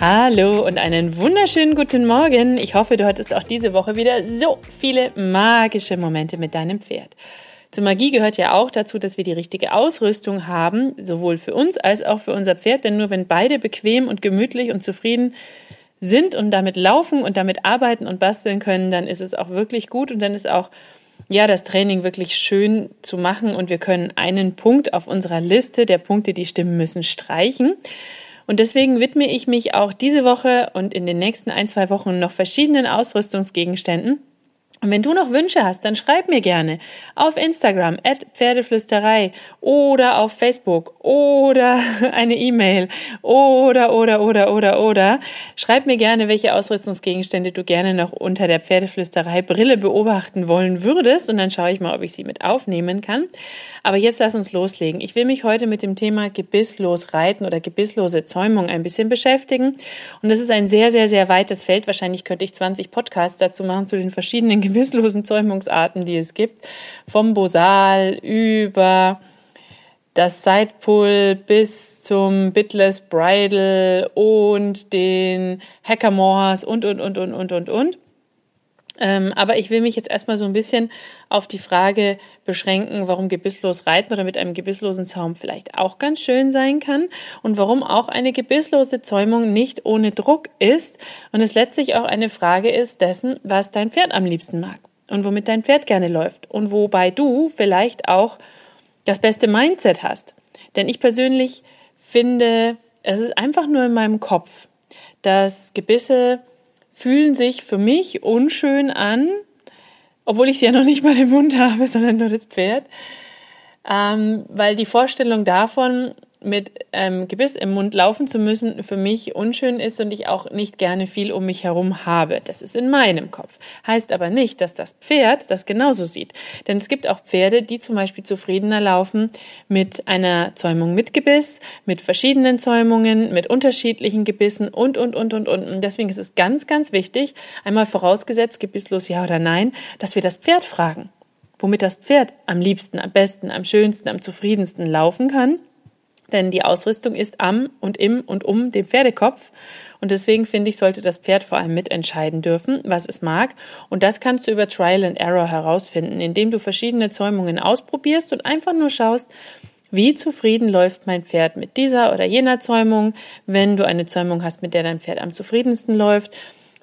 Hallo und einen wunderschönen guten Morgen. Ich hoffe, du hattest auch diese Woche wieder so viele magische Momente mit deinem Pferd. Zur Magie gehört ja auch dazu, dass wir die richtige Ausrüstung haben, sowohl für uns als auch für unser Pferd, denn nur wenn beide bequem und gemütlich und zufrieden sind und damit laufen und damit arbeiten und basteln können, dann ist es auch wirklich gut und dann ist auch ja, das Training wirklich schön zu machen und wir können einen Punkt auf unserer Liste der Punkte, die stimmen müssen, streichen. Und deswegen widme ich mich auch diese Woche und in den nächsten ein, zwei Wochen noch verschiedenen Ausrüstungsgegenständen. Und wenn du noch Wünsche hast, dann schreib mir gerne auf Instagram at Pferdeflüsterei oder auf Facebook oder eine E-Mail oder, oder, oder, oder, oder. Schreib mir gerne, welche Ausrüstungsgegenstände du gerne noch unter der Pferdeflüsterei Brille beobachten wollen würdest und dann schaue ich mal, ob ich sie mit aufnehmen kann. Aber jetzt lass uns loslegen. Ich will mich heute mit dem Thema gebisslos reiten oder gebisslose Zäumung ein bisschen beschäftigen. Und das ist ein sehr, sehr, sehr weites Feld. Wahrscheinlich könnte ich 20 Podcasts dazu machen zu den verschiedenen gebisslosen Zäumungsarten, die es gibt. Vom Bosal über das Sidepull bis zum Bitless Bridle und den Hackamores und, und, und, und, und, und, und. Ähm, aber ich will mich jetzt erstmal so ein bisschen auf die Frage beschränken, warum gebisslos reiten oder mit einem gebisslosen Zaum vielleicht auch ganz schön sein kann und warum auch eine gebisslose Zäumung nicht ohne Druck ist und es letztlich auch eine Frage ist dessen, was dein Pferd am liebsten mag und womit dein Pferd gerne läuft und wobei du vielleicht auch das beste Mindset hast. Denn ich persönlich finde, es ist einfach nur in meinem Kopf, dass Gebisse fühlen sich für mich unschön an, obwohl ich sie ja noch nicht mal im Mund habe, sondern nur das Pferd. Ähm, weil die Vorstellung davon, mit ähm, Gebiss im Mund laufen zu müssen, für mich unschön ist und ich auch nicht gerne viel um mich herum habe. Das ist in meinem Kopf. Heißt aber nicht, dass das Pferd das genauso sieht. Denn es gibt auch Pferde, die zum Beispiel zufriedener laufen mit einer Zäumung mit Gebiss, mit verschiedenen Zäumungen, mit unterschiedlichen Gebissen und, und, und, und, und. Und deswegen ist es ganz, ganz wichtig, einmal vorausgesetzt, gebisslos ja oder nein, dass wir das Pferd fragen womit das Pferd am liebsten, am besten, am schönsten, am zufriedensten laufen kann denn die Ausrüstung ist am und im und um dem Pferdekopf. Und deswegen finde ich, sollte das Pferd vor allem mitentscheiden dürfen, was es mag. Und das kannst du über Trial and Error herausfinden, indem du verschiedene Zäumungen ausprobierst und einfach nur schaust, wie zufrieden läuft mein Pferd mit dieser oder jener Zäumung, wenn du eine Zäumung hast, mit der dein Pferd am zufriedensten läuft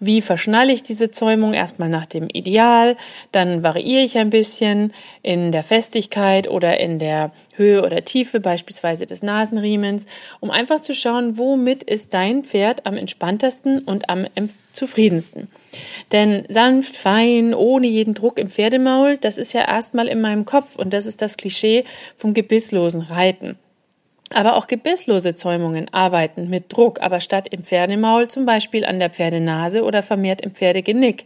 wie verschnalle ich diese Zäumung? Erstmal nach dem Ideal, dann variiere ich ein bisschen in der Festigkeit oder in der Höhe oder Tiefe beispielsweise des Nasenriemens, um einfach zu schauen, womit ist dein Pferd am entspanntesten und am zufriedensten. Denn sanft, fein, ohne jeden Druck im Pferdemaul, das ist ja erstmal in meinem Kopf und das ist das Klischee vom gebisslosen Reiten. Aber auch gebisslose Zäumungen arbeiten mit Druck, aber statt im Pferdemaul zum Beispiel an der Pferdenase oder vermehrt im Pferdegenick.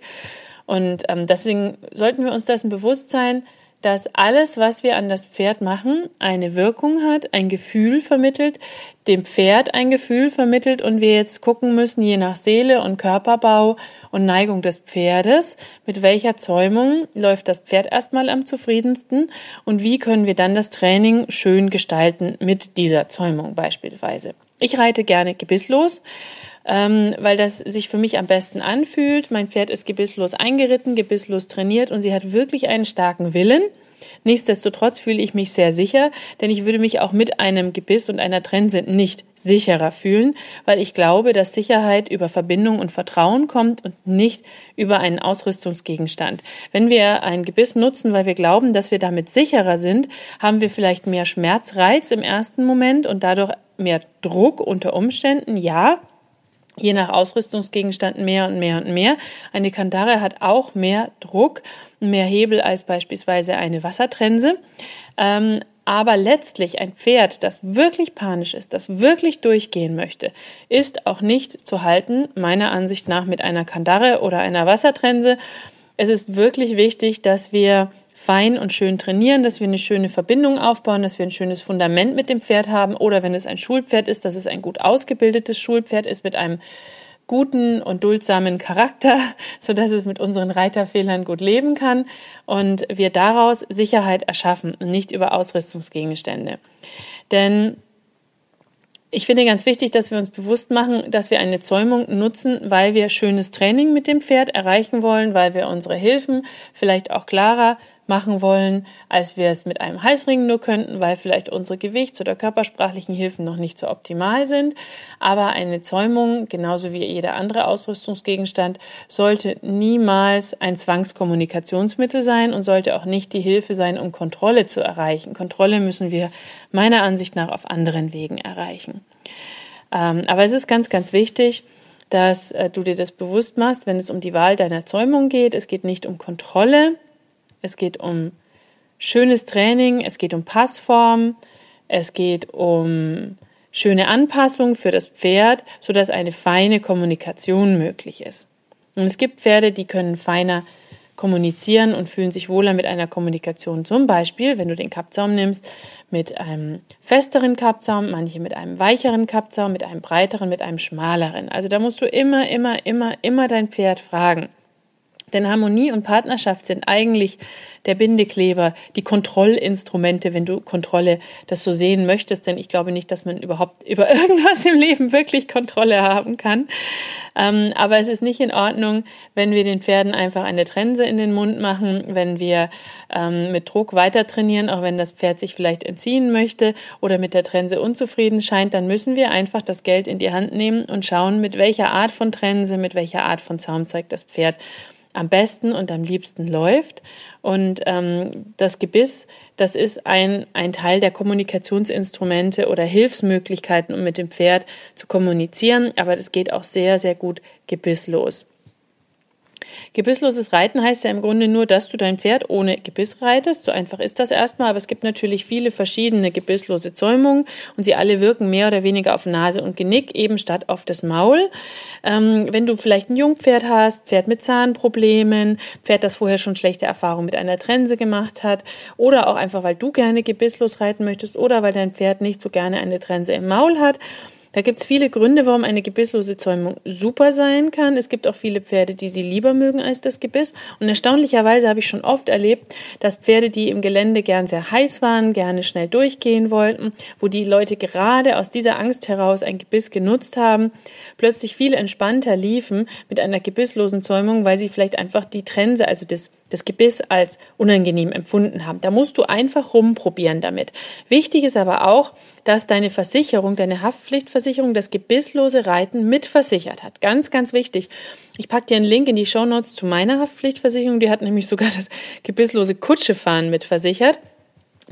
Und ähm, deswegen sollten wir uns dessen bewusst sein, dass alles, was wir an das Pferd machen, eine Wirkung hat, ein Gefühl vermittelt, dem Pferd ein Gefühl vermittelt und wir jetzt gucken müssen, je nach Seele und Körperbau und Neigung des Pferdes, mit welcher Zäumung läuft das Pferd erstmal am zufriedensten und wie können wir dann das Training schön gestalten mit dieser Zäumung beispielsweise. Ich reite gerne gebisslos ähm, weil das sich für mich am besten anfühlt. Mein Pferd ist gebisslos eingeritten, gebisslos trainiert und sie hat wirklich einen starken Willen. Nichtsdestotrotz fühle ich mich sehr sicher, denn ich würde mich auch mit einem Gebiss und einer Trense nicht sicherer fühlen, weil ich glaube, dass Sicherheit über Verbindung und Vertrauen kommt und nicht über einen Ausrüstungsgegenstand. Wenn wir ein Gebiss nutzen, weil wir glauben, dass wir damit sicherer sind, haben wir vielleicht mehr Schmerzreiz im ersten Moment und dadurch mehr Druck unter Umständen, ja, je nach Ausrüstungsgegenstand mehr und mehr und mehr. Eine Kandare hat auch mehr Druck, mehr Hebel als beispielsweise eine Wassertrense. Ähm, aber letztlich ein Pferd, das wirklich panisch ist, das wirklich durchgehen möchte, ist auch nicht zu halten, meiner Ansicht nach, mit einer Kandare oder einer Wassertrense. Es ist wirklich wichtig, dass wir fein und schön trainieren, dass wir eine schöne Verbindung aufbauen, dass wir ein schönes Fundament mit dem Pferd haben oder wenn es ein Schulpferd ist, dass es ein gut ausgebildetes Schulpferd ist mit einem guten und duldsamen Charakter, so dass es mit unseren Reiterfehlern gut leben kann und wir daraus Sicherheit erschaffen und nicht über Ausrüstungsgegenstände. Denn ich finde ganz wichtig, dass wir uns bewusst machen, dass wir eine Zäumung nutzen, weil wir schönes Training mit dem Pferd erreichen wollen, weil wir unsere Hilfen vielleicht auch klarer machen wollen, als wir es mit einem Heißring nur könnten, weil vielleicht unsere Gewichts- oder körpersprachlichen Hilfen noch nicht so optimal sind. Aber eine Zäumung, genauso wie jeder andere Ausrüstungsgegenstand, sollte niemals ein Zwangskommunikationsmittel sein und sollte auch nicht die Hilfe sein, um Kontrolle zu erreichen. Kontrolle müssen wir meiner Ansicht nach auf anderen Wegen erreichen. Ähm, aber es ist ganz, ganz wichtig, dass äh, du dir das bewusst machst, wenn es um die Wahl deiner Zäumung geht. Es geht nicht um Kontrolle, es geht um schönes Training, es geht um Passform, es geht um schöne Anpassung für das Pferd, sodass eine feine Kommunikation möglich ist. Und es gibt Pferde, die können feiner kommunizieren und fühlen sich wohler mit einer Kommunikation. Zum Beispiel, wenn du den Kappzaum nimmst, mit einem festeren Kappzaum, manche mit einem weicheren Kappzaum, mit einem breiteren, mit einem schmaleren. Also da musst du immer, immer, immer, immer dein Pferd fragen. Denn Harmonie und Partnerschaft sind eigentlich der Bindekleber, die Kontrollinstrumente, wenn du Kontrolle das so sehen möchtest. Denn ich glaube nicht, dass man überhaupt über irgendwas im Leben wirklich Kontrolle haben kann. Ähm, aber es ist nicht in Ordnung, wenn wir den Pferden einfach eine Trense in den Mund machen, wenn wir ähm, mit Druck weiter trainieren, auch wenn das Pferd sich vielleicht entziehen möchte oder mit der Trense unzufrieden scheint, dann müssen wir einfach das Geld in die Hand nehmen und schauen, mit welcher Art von Trense, mit welcher Art von Zaumzeug das Pferd am besten und am liebsten läuft. Und ähm, das Gebiss, das ist ein, ein Teil der Kommunikationsinstrumente oder Hilfsmöglichkeiten, um mit dem Pferd zu kommunizieren, aber das geht auch sehr, sehr gut gebisslos. Gebissloses Reiten heißt ja im Grunde nur, dass du dein Pferd ohne Gebiss reitest. So einfach ist das erstmal, aber es gibt natürlich viele verschiedene gebisslose Zäumungen und sie alle wirken mehr oder weniger auf Nase und Genick, eben statt auf das Maul. Ähm, wenn du vielleicht ein Jungpferd hast, Pferd mit Zahnproblemen, Pferd, das vorher schon schlechte Erfahrungen mit einer Trense gemacht hat oder auch einfach, weil du gerne gebisslos reiten möchtest oder weil dein Pferd nicht so gerne eine Trense im Maul hat, da gibt es viele Gründe, warum eine gebisslose Zäumung super sein kann. Es gibt auch viele Pferde, die sie lieber mögen als das Gebiss. Und erstaunlicherweise habe ich schon oft erlebt, dass Pferde, die im Gelände gern sehr heiß waren, gerne schnell durchgehen wollten, wo die Leute gerade aus dieser Angst heraus ein Gebiss genutzt haben, plötzlich viel entspannter liefen mit einer gebisslosen Zäumung, weil sie vielleicht einfach die Trense, also das das Gebiss als unangenehm empfunden haben. Da musst du einfach rumprobieren damit. Wichtig ist aber auch, dass deine Versicherung, deine Haftpflichtversicherung das gebisslose Reiten mitversichert hat. Ganz, ganz wichtig. Ich packe dir einen Link in die Shownotes zu meiner Haftpflichtversicherung. Die hat nämlich sogar das gebisslose Kutschefahren mitversichert.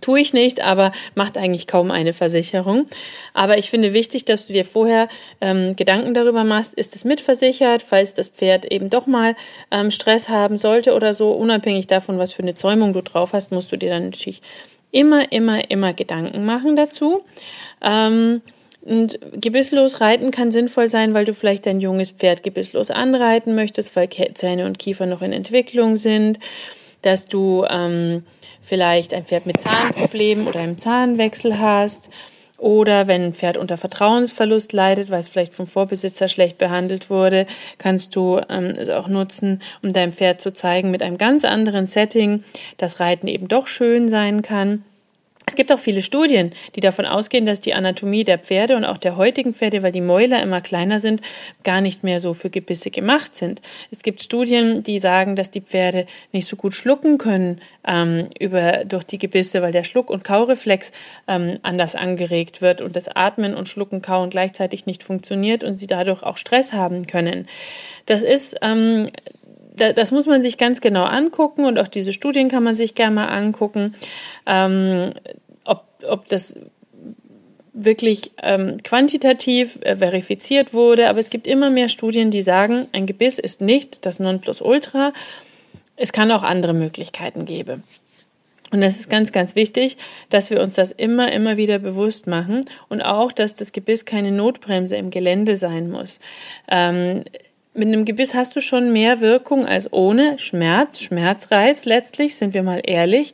Tue ich nicht, aber macht eigentlich kaum eine Versicherung. Aber ich finde wichtig, dass du dir vorher ähm, Gedanken darüber machst, ist es mitversichert, falls das Pferd eben doch mal ähm, Stress haben sollte oder so, unabhängig davon, was für eine Zäumung du drauf hast, musst du dir dann natürlich immer, immer, immer Gedanken machen dazu. Ähm, und gebisslos reiten kann sinnvoll sein, weil du vielleicht dein junges Pferd gebisslos anreiten möchtest, weil Zähne und Kiefer noch in Entwicklung sind, dass du ähm, vielleicht ein Pferd mit Zahnproblemen oder einem Zahnwechsel hast oder wenn ein Pferd unter Vertrauensverlust leidet, weil es vielleicht vom Vorbesitzer schlecht behandelt wurde, kannst du ähm, es auch nutzen, um deinem Pferd zu zeigen, mit einem ganz anderen Setting, dass Reiten eben doch schön sein kann. Es gibt auch viele Studien, die davon ausgehen, dass die Anatomie der Pferde und auch der heutigen Pferde, weil die Mäuler immer kleiner sind, gar nicht mehr so für Gebisse gemacht sind. Es gibt Studien, die sagen, dass die Pferde nicht so gut schlucken können ähm, über, durch die Gebisse, weil der Schluck- und Kaureflex ähm, anders angeregt wird und das Atmen und Schlucken, Kauen gleichzeitig nicht funktioniert und sie dadurch auch Stress haben können. Das ist ähm, das muss man sich ganz genau angucken und auch diese Studien kann man sich gerne mal angucken, ähm, ob, ob das wirklich ähm, quantitativ äh, verifiziert wurde. Aber es gibt immer mehr Studien, die sagen, ein Gebiss ist nicht das Nonplusultra. Es kann auch andere Möglichkeiten geben. Und das ist ganz, ganz wichtig, dass wir uns das immer, immer wieder bewusst machen und auch, dass das Gebiss keine Notbremse im Gelände sein muss. Ähm, mit einem Gebiss hast du schon mehr Wirkung als ohne Schmerz, Schmerzreiz letztlich, sind wir mal ehrlich.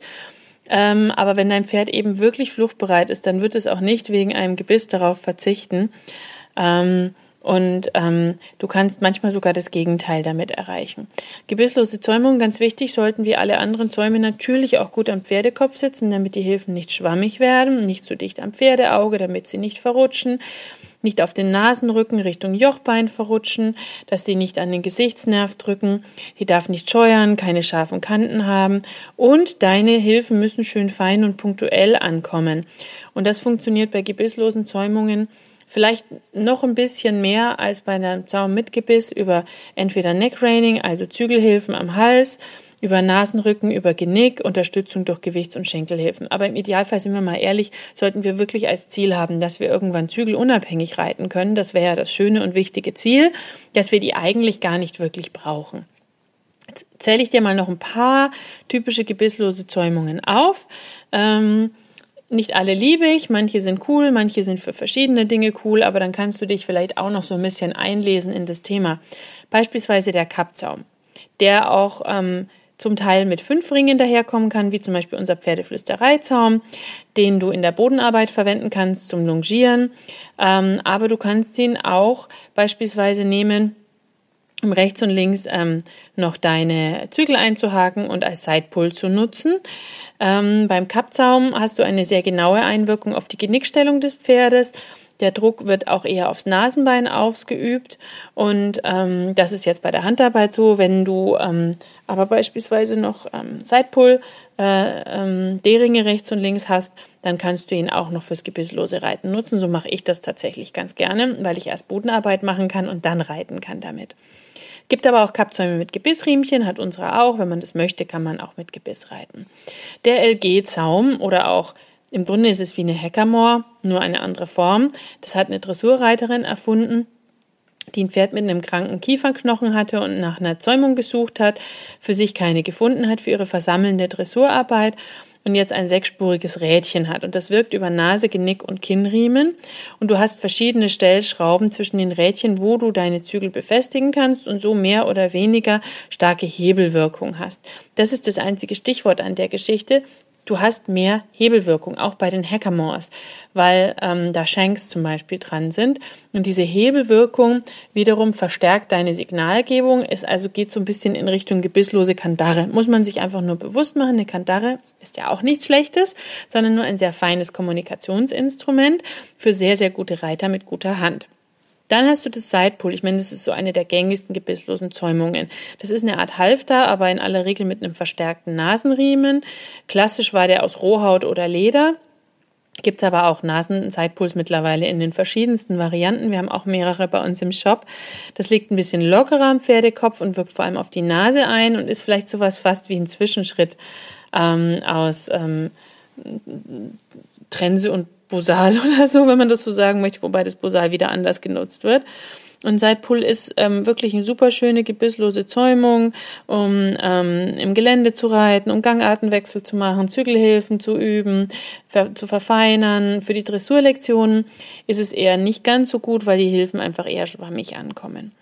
Ähm, aber wenn dein Pferd eben wirklich fluchtbereit ist, dann wird es auch nicht wegen einem Gebiss darauf verzichten. Ähm, und ähm, du kannst manchmal sogar das Gegenteil damit erreichen. Gebisslose Zäumung, ganz wichtig, sollten wie alle anderen Zäume natürlich auch gut am Pferdekopf sitzen, damit die Hilfen nicht schwammig werden, nicht zu dicht am Pferdeauge, damit sie nicht verrutschen nicht auf den Nasenrücken Richtung Jochbein verrutschen, dass die nicht an den Gesichtsnerv drücken, die darf nicht scheuern, keine scharfen Kanten haben und deine Hilfen müssen schön fein und punktuell ankommen. Und das funktioniert bei gebisslosen Zäumungen vielleicht noch ein bisschen mehr als bei einem Zaum mit Gebiss über entweder Neckraining, also Zügelhilfen am Hals, über Nasenrücken, über Genick, Unterstützung durch Gewichts- und Schenkelhilfen. Aber im Idealfall sind wir mal ehrlich, sollten wir wirklich als Ziel haben, dass wir irgendwann zügelunabhängig reiten können. Das wäre ja das schöne und wichtige Ziel, dass wir die eigentlich gar nicht wirklich brauchen. Jetzt zähle ich dir mal noch ein paar typische gebisslose Zäumungen auf. Ähm, nicht alle liebe ich, manche sind cool, manche sind für verschiedene Dinge cool, aber dann kannst du dich vielleicht auch noch so ein bisschen einlesen in das Thema. Beispielsweise der Kappzaum, der auch ähm, zum Teil mit fünf Ringen daherkommen kann, wie zum Beispiel unser Pferdeflüstereizaum, den du in der Bodenarbeit verwenden kannst zum Longieren. Ähm, aber du kannst ihn auch beispielsweise nehmen, um rechts und links ähm, noch deine Zügel einzuhaken und als Sidepull zu nutzen. Ähm, beim Kappzaum hast du eine sehr genaue Einwirkung auf die Genickstellung des Pferdes der Druck wird auch eher aufs Nasenbein ausgeübt und ähm, das ist jetzt bei der Handarbeit so. Wenn du ähm, aber beispielsweise noch ähm, Sidepull, äh, ähm, D-Ringe rechts und links hast, dann kannst du ihn auch noch fürs gebisslose Reiten nutzen. So mache ich das tatsächlich ganz gerne, weil ich erst Bodenarbeit machen kann und dann reiten kann damit. Gibt aber auch Kappzäume mit Gebissriemchen, hat unsere auch. Wenn man das möchte, kann man auch mit Gebiss reiten. Der LG-Zaum oder auch im Grunde ist es wie eine Hackamore, nur eine andere Form. Das hat eine Dressurreiterin erfunden, die ein Pferd mit einem kranken Kieferknochen hatte und nach einer Zäumung gesucht hat, für sich keine gefunden hat für ihre versammelnde Dressurarbeit und jetzt ein sechsspuriges Rädchen hat. Und das wirkt über Nase, Genick und Kinnriemen. Und du hast verschiedene Stellschrauben zwischen den Rädchen, wo du deine Zügel befestigen kannst und so mehr oder weniger starke Hebelwirkung hast. Das ist das einzige Stichwort an der Geschichte du hast mehr Hebelwirkung, auch bei den Hackamores, weil ähm, da Shanks zum Beispiel dran sind. Und diese Hebelwirkung wiederum verstärkt deine Signalgebung, es also geht so ein bisschen in Richtung gebisslose Kandare. Muss man sich einfach nur bewusst machen, eine Kandare ist ja auch nichts Schlechtes, sondern nur ein sehr feines Kommunikationsinstrument für sehr, sehr gute Reiter mit guter Hand. Dann hast du das Sidepull. Ich meine, das ist so eine der gängigsten gebisslosen Zäumungen. Das ist eine Art Halfter, aber in aller Regel mit einem verstärkten Nasenriemen. Klassisch war der aus Rohhaut oder Leder. Gibt es aber auch Nasen-Sidepulls mittlerweile in den verschiedensten Varianten. Wir haben auch mehrere bei uns im Shop. Das liegt ein bisschen lockerer am Pferdekopf und wirkt vor allem auf die Nase ein und ist vielleicht sowas fast wie ein Zwischenschritt ähm, aus ähm, Trense und Bosal oder so, wenn man das so sagen möchte, wobei das Bosal wieder anders genutzt wird. Und Seitpull ist ähm, wirklich eine super schöne gebisslose Zäumung, um ähm, im Gelände zu reiten, um Gangartenwechsel zu machen, Zügelhilfen zu üben, ver zu verfeinern. Für die Dressurlektionen ist es eher nicht ganz so gut, weil die Hilfen einfach eher schwammig ankommen.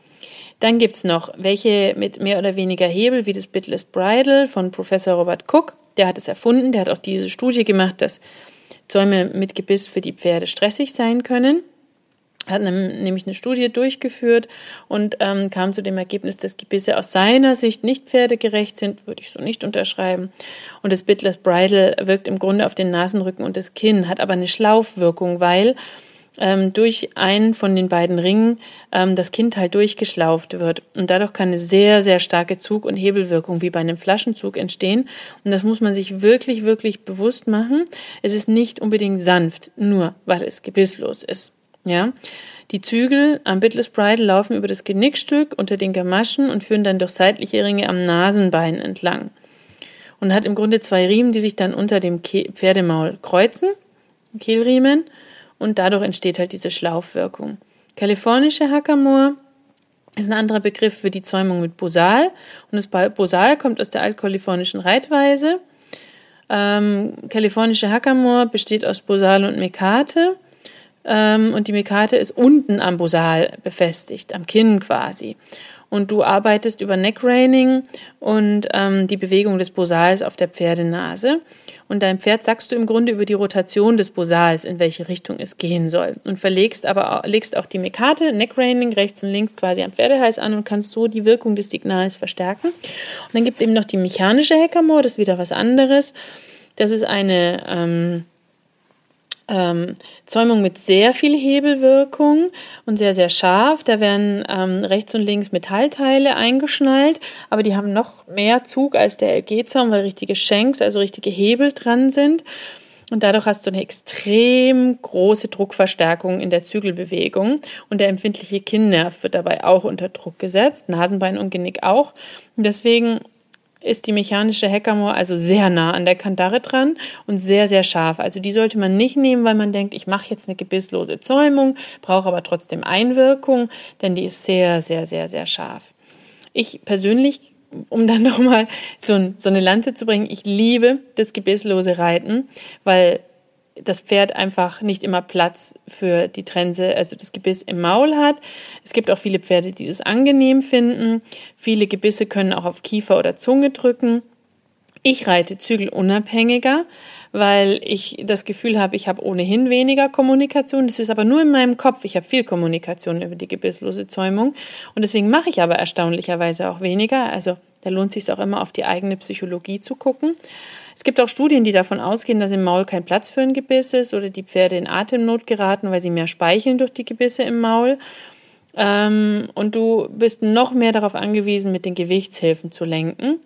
Dann gibt's noch welche mit mehr oder weniger Hebel, wie das Bitless Bridle von Professor Robert Cook. Der hat es erfunden, der hat auch diese Studie gemacht, dass Zäume mit Gebiss für die Pferde stressig sein können. hat nämlich eine Studie durchgeführt und ähm, kam zu dem Ergebnis, dass Gebisse aus seiner Sicht nicht pferdegerecht sind, würde ich so nicht unterschreiben. Und das Bitless Bridle wirkt im Grunde auf den Nasenrücken und das Kinn, hat aber eine Schlaufwirkung, weil ähm, durch einen von den beiden Ringen ähm, das Kind halt durchgeschlauft wird. Und dadurch kann eine sehr, sehr starke Zug- und Hebelwirkung wie bei einem Flaschenzug entstehen. Und das muss man sich wirklich, wirklich bewusst machen. Es ist nicht unbedingt sanft, nur weil es gebisslos ist. Ja, die Zügel am Bitless Bridle laufen über das Genickstück unter den Gamaschen und führen dann durch seitliche Ringe am Nasenbein entlang. Und hat im Grunde zwei Riemen, die sich dann unter dem Ke Pferdemaul kreuzen, Kehlriemen, und dadurch entsteht halt diese Schlaufwirkung. Kalifornische Hackamore ist ein anderer Begriff für die Zäumung mit Bosal. Und das Bosal kommt aus der altkalifornischen Reitweise. Ähm, kalifornische Hackamore besteht aus Bosal und Mekate. Ähm, und die Mekate ist unten am Bosal befestigt, am Kinn quasi. Und du arbeitest über Neckraining und ähm, die Bewegung des Bosals auf der Pferdenase. Und deinem Pferd sagst du im Grunde über die Rotation des Bosals, in welche Richtung es gehen soll. Und verlegst aber legst auch die Mekate, Neckraining, rechts und links quasi am Pferdehals an und kannst so die Wirkung des Signals verstärken. Und dann gibt's eben noch die mechanische Hackamore, das ist wieder was anderes. Das ist eine ähm, ähm, Zäumung mit sehr viel Hebelwirkung und sehr, sehr scharf. Da werden ähm, rechts und links Metallteile eingeschnallt, aber die haben noch mehr Zug als der LG-Zaum, weil richtige Shanks, also richtige Hebel dran sind. Und dadurch hast du eine extrem große Druckverstärkung in der Zügelbewegung. Und der empfindliche Kinnnerv wird dabei auch unter Druck gesetzt, Nasenbein und Genick auch. Und deswegen ist die mechanische Hackamore also sehr nah an der Kandare dran und sehr, sehr scharf. Also die sollte man nicht nehmen, weil man denkt, ich mache jetzt eine gebisslose Zäumung, brauche aber trotzdem Einwirkung, denn die ist sehr, sehr, sehr, sehr scharf. Ich persönlich um dann nochmal so, so eine Lanze zu bringen, ich liebe das gebisslose Reiten, weil das Pferd einfach nicht immer Platz für die Trense, also das Gebiss im Maul hat. Es gibt auch viele Pferde, die das angenehm finden. Viele Gebisse können auch auf Kiefer oder Zunge drücken. Ich reite zügelunabhängiger, weil ich das Gefühl habe, ich habe ohnehin weniger Kommunikation. Das ist aber nur in meinem Kopf. Ich habe viel Kommunikation über die gebisslose Zäumung und deswegen mache ich aber erstaunlicherweise auch weniger. Also da lohnt sich auch immer auf die eigene Psychologie zu gucken. Es gibt auch Studien, die davon ausgehen, dass im Maul kein Platz für ein Gebiss ist oder die Pferde in Atemnot geraten, weil sie mehr speicheln durch die Gebisse im Maul. Ähm, und du bist noch mehr darauf angewiesen, mit den Gewichtshilfen zu lenken.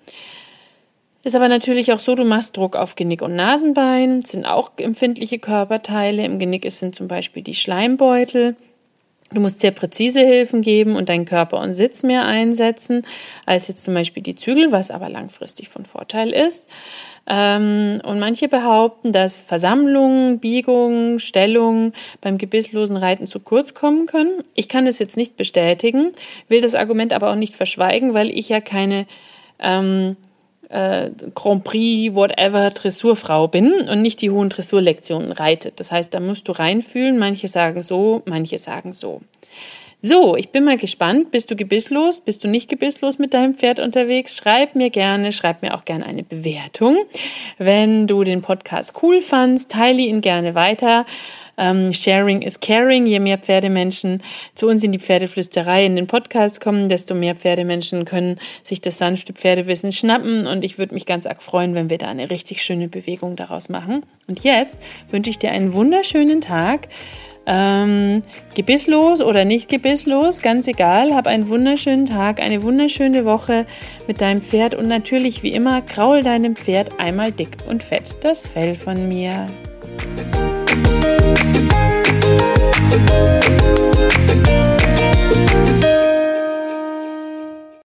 Ist aber natürlich auch so, du machst Druck auf Genick und Nasenbein, sind auch empfindliche Körperteile. Im Genick sind zum Beispiel die Schleimbeutel. Du musst sehr präzise Hilfen geben und deinen Körper und Sitz mehr einsetzen, als jetzt zum Beispiel die Zügel, was aber langfristig von Vorteil ist. Ähm, und manche behaupten, dass Versammlungen, Biegungen, Stellungen beim gebisslosen Reiten zu kurz kommen können. Ich kann das jetzt nicht bestätigen, will das Argument aber auch nicht verschweigen, weil ich ja keine ähm, äh, Grand Prix, whatever, Dressurfrau bin und nicht die hohen Dressurlektionen reite. Das heißt, da musst du reinfühlen. Manche sagen so, manche sagen so. So, ich bin mal gespannt. Bist du gebisslos? Bist du nicht gebisslos mit deinem Pferd unterwegs? Schreib mir gerne, schreib mir auch gerne eine Bewertung. Wenn du den Podcast cool fandst, teile ihn gerne weiter. Ähm, sharing is caring. Je mehr Pferdemenschen zu uns in die Pferdeflüsterei in den Podcast kommen, desto mehr Pferdemenschen können sich das sanfte Pferdewissen schnappen. Und ich würde mich ganz arg freuen, wenn wir da eine richtig schöne Bewegung daraus machen. Und jetzt wünsche ich dir einen wunderschönen Tag. Ähm, gebisslos oder nicht gebisslos, ganz egal. Hab einen wunderschönen Tag, eine wunderschöne Woche mit deinem Pferd und natürlich wie immer kraul deinem Pferd einmal dick und fett das Fell von mir. Thank you.